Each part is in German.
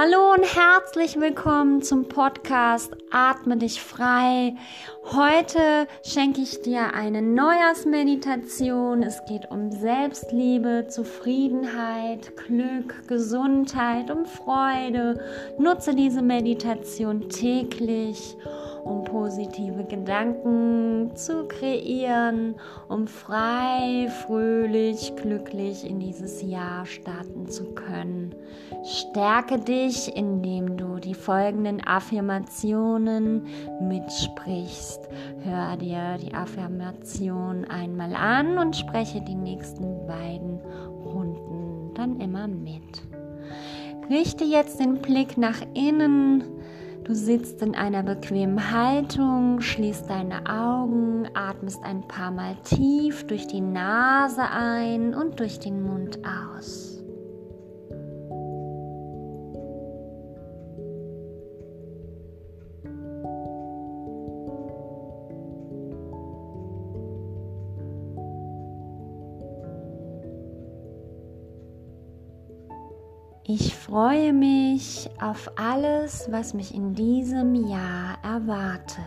Hallo und herzlich willkommen zum Podcast Atme dich frei. Heute schenke ich dir eine Neujahrsmeditation. Es geht um Selbstliebe, Zufriedenheit, Glück, Gesundheit, um Freude. Nutze diese Meditation täglich um positive Gedanken zu kreieren, um frei, fröhlich, glücklich in dieses Jahr starten zu können. Stärke dich, indem du die folgenden Affirmationen mitsprichst. Hör dir die Affirmation einmal an und spreche die nächsten beiden Runden dann immer mit. Richte jetzt den Blick nach innen Du sitzt in einer bequemen Haltung, schließt deine Augen, atmest ein paar Mal tief durch die Nase ein und durch den Mund aus. Ich freue mich auf alles, was mich in diesem Jahr erwartet.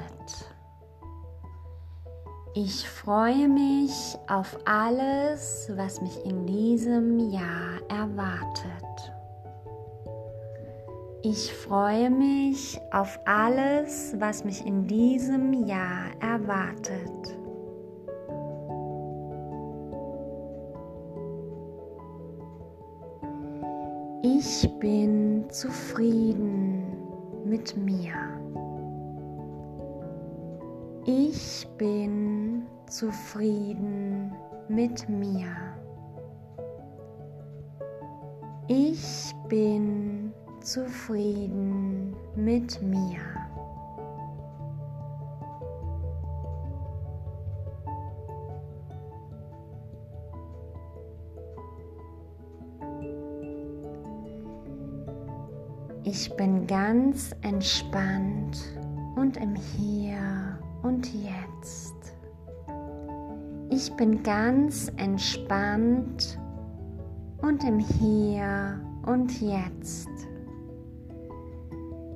Ich freue mich auf alles, was mich in diesem Jahr erwartet. Ich freue mich auf alles, was mich in diesem Jahr erwartet. Ich bin zufrieden mit mir. Ich bin zufrieden mit mir. Ich bin zufrieden mit mir. Ich bin ganz entspannt und im Hier und Jetzt. Ich bin ganz entspannt und im Hier und Jetzt.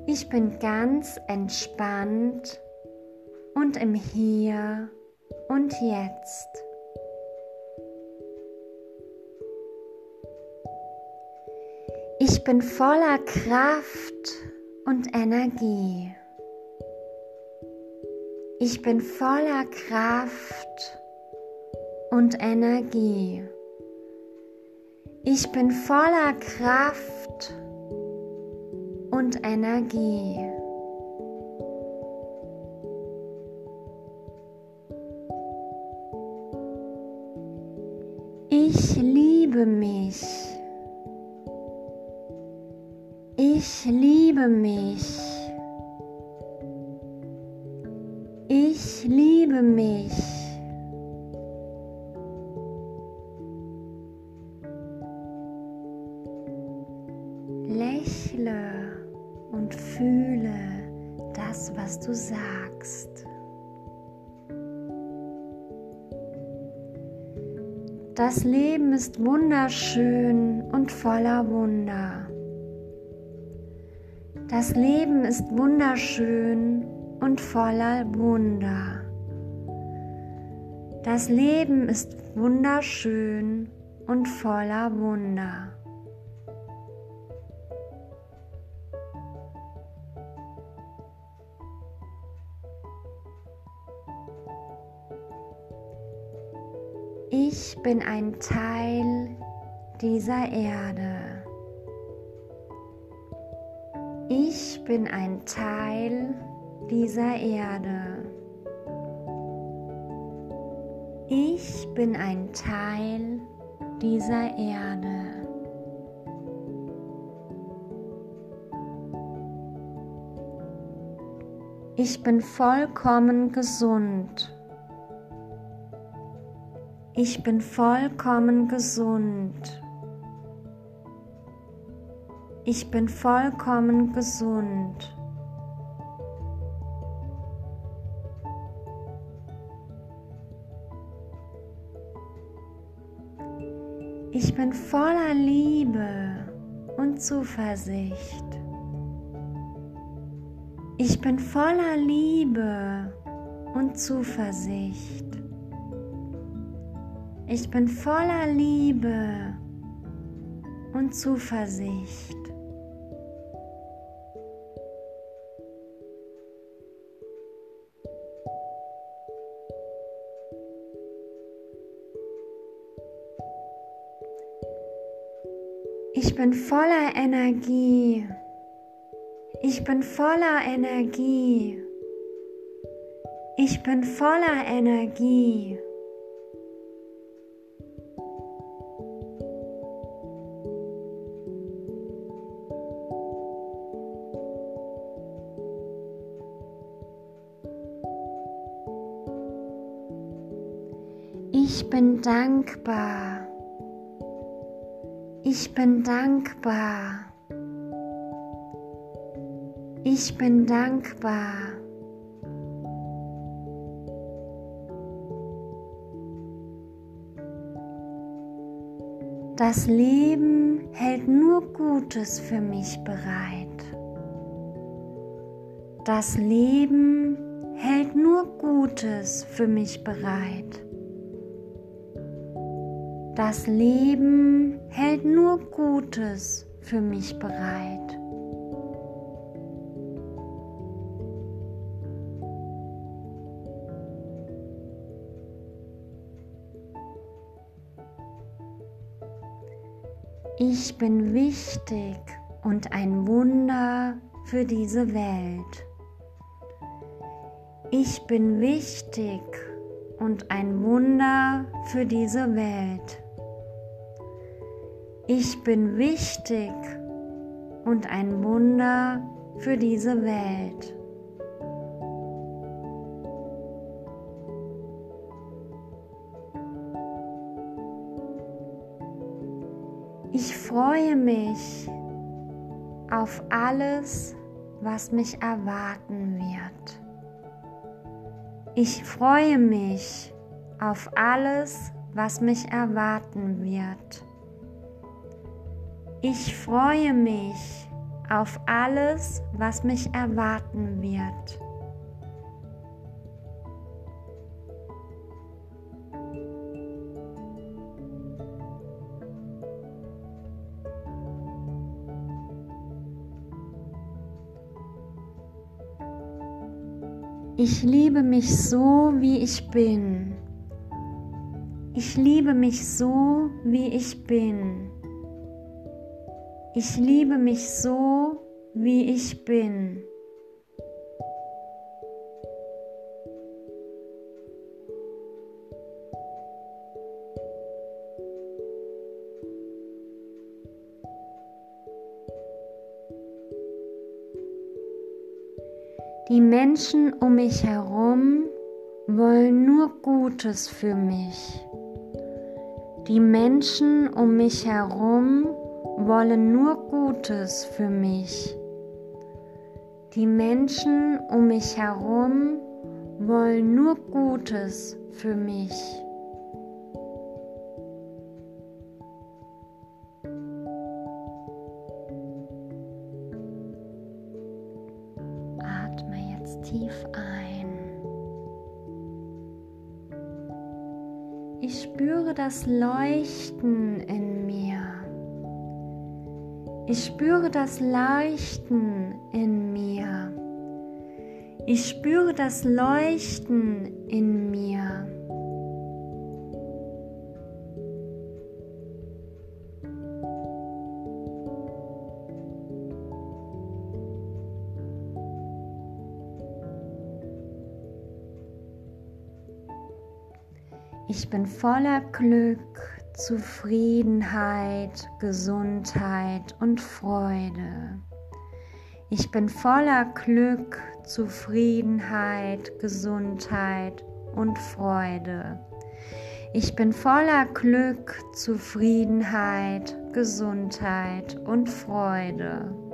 Ich bin ganz entspannt und im Hier und Jetzt. Bin voller Kraft und Energie. Ich bin voller Kraft und Energie. Ich bin voller Kraft und Energie. Ich liebe mich. Ich liebe mich. Ich liebe mich. Lächle und fühle das, was du sagst. Das Leben ist wunderschön und voller Wunder. Das Leben ist wunderschön und voller Wunder. Das Leben ist wunderschön und voller Wunder. Ich bin ein Teil dieser Erde. Bin ein Teil dieser Erde. Ich bin ein Teil dieser Erde. Ich bin vollkommen gesund. Ich bin vollkommen gesund. Ich bin vollkommen gesund. Ich bin voller Liebe und Zuversicht. Ich bin voller Liebe und Zuversicht. Ich bin voller Liebe und Zuversicht. Ich bin voller Energie. Ich bin voller Energie. Ich bin voller Energie. Ich bin dankbar. Ich bin dankbar. Ich bin dankbar. Das Leben hält nur Gutes für mich bereit. Das Leben hält nur Gutes für mich bereit. Das Leben hält nur Gutes für mich bereit. Ich bin wichtig und ein Wunder für diese Welt. Ich bin wichtig und ein Wunder für diese Welt. Ich bin wichtig und ein Wunder für diese Welt. Ich freue mich auf alles, was mich erwarten wird. Ich freue mich auf alles, was mich erwarten wird. Ich freue mich auf alles, was mich erwarten wird. Ich liebe mich so, wie ich bin. Ich liebe mich so, wie ich bin. Ich liebe mich so, wie ich bin. Die Menschen um mich herum wollen nur Gutes für mich. Die Menschen um mich herum wollen nur Gutes für mich. Die Menschen um mich herum wollen nur Gutes für mich. Atme jetzt tief ein. Ich spüre das Leuchten in. Ich spüre das Leuchten in mir. Ich spüre das Leuchten in mir. Ich bin voller Glück Zufriedenheit, Gesundheit und Freude. Ich bin voller Glück, Zufriedenheit, Gesundheit und Freude. Ich bin voller Glück, Zufriedenheit, Gesundheit und Freude.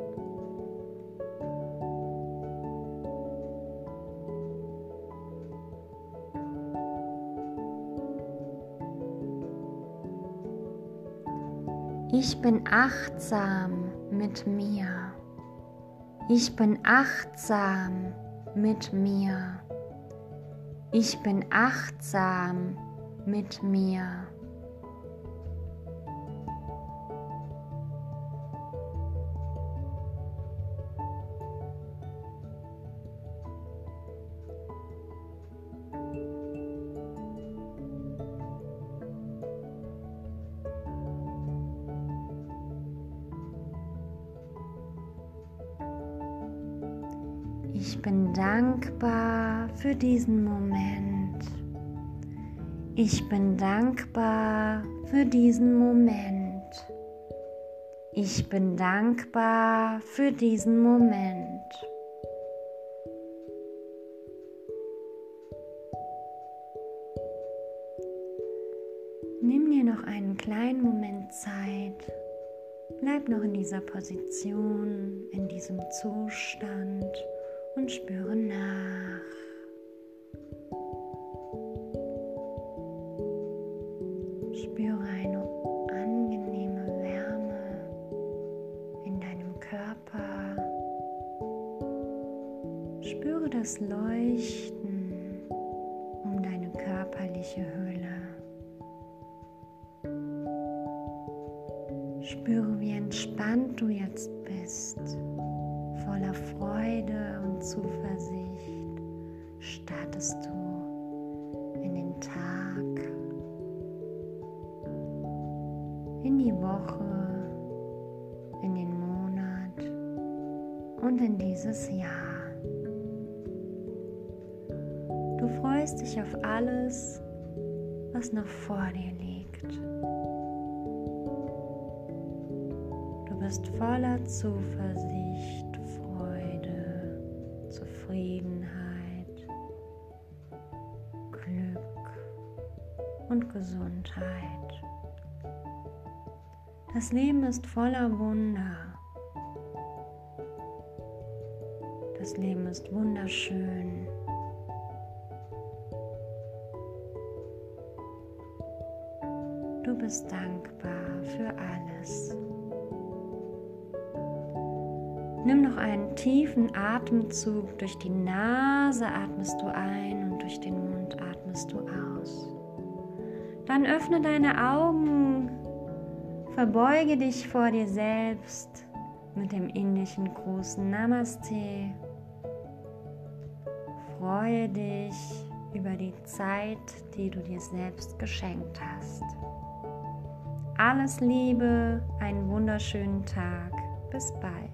Ich bin achtsam mit mir. Ich bin achtsam mit mir. Ich bin achtsam mit mir. Ich bin dankbar für diesen Moment. Ich bin dankbar für diesen Moment. Ich bin dankbar für diesen Moment. Nimm dir noch einen kleinen Moment Zeit. Bleib noch in dieser Position, in diesem Zustand und spüre nach. Spüre eine angenehme Wärme in deinem Körper. Spüre das Leuchten um deine körperliche Hülle. Spüre, wie entspannt du jetzt bist voller Freude und Zuversicht startest du in den Tag, in die Woche, in den Monat und in dieses Jahr. Du freust dich auf alles, was noch vor dir liegt. Du bist voller Zuversicht Zufriedenheit, Glück und Gesundheit. Das Leben ist voller Wunder. Das Leben ist wunderschön. Du bist dankbar für alles. Nimm noch einen tiefen Atemzug. Durch die Nase atmest du ein und durch den Mund atmest du aus. Dann öffne deine Augen, verbeuge dich vor dir selbst mit dem indischen großen Namaste. Freue dich über die Zeit, die du dir selbst geschenkt hast. Alles Liebe, einen wunderschönen Tag. Bis bald.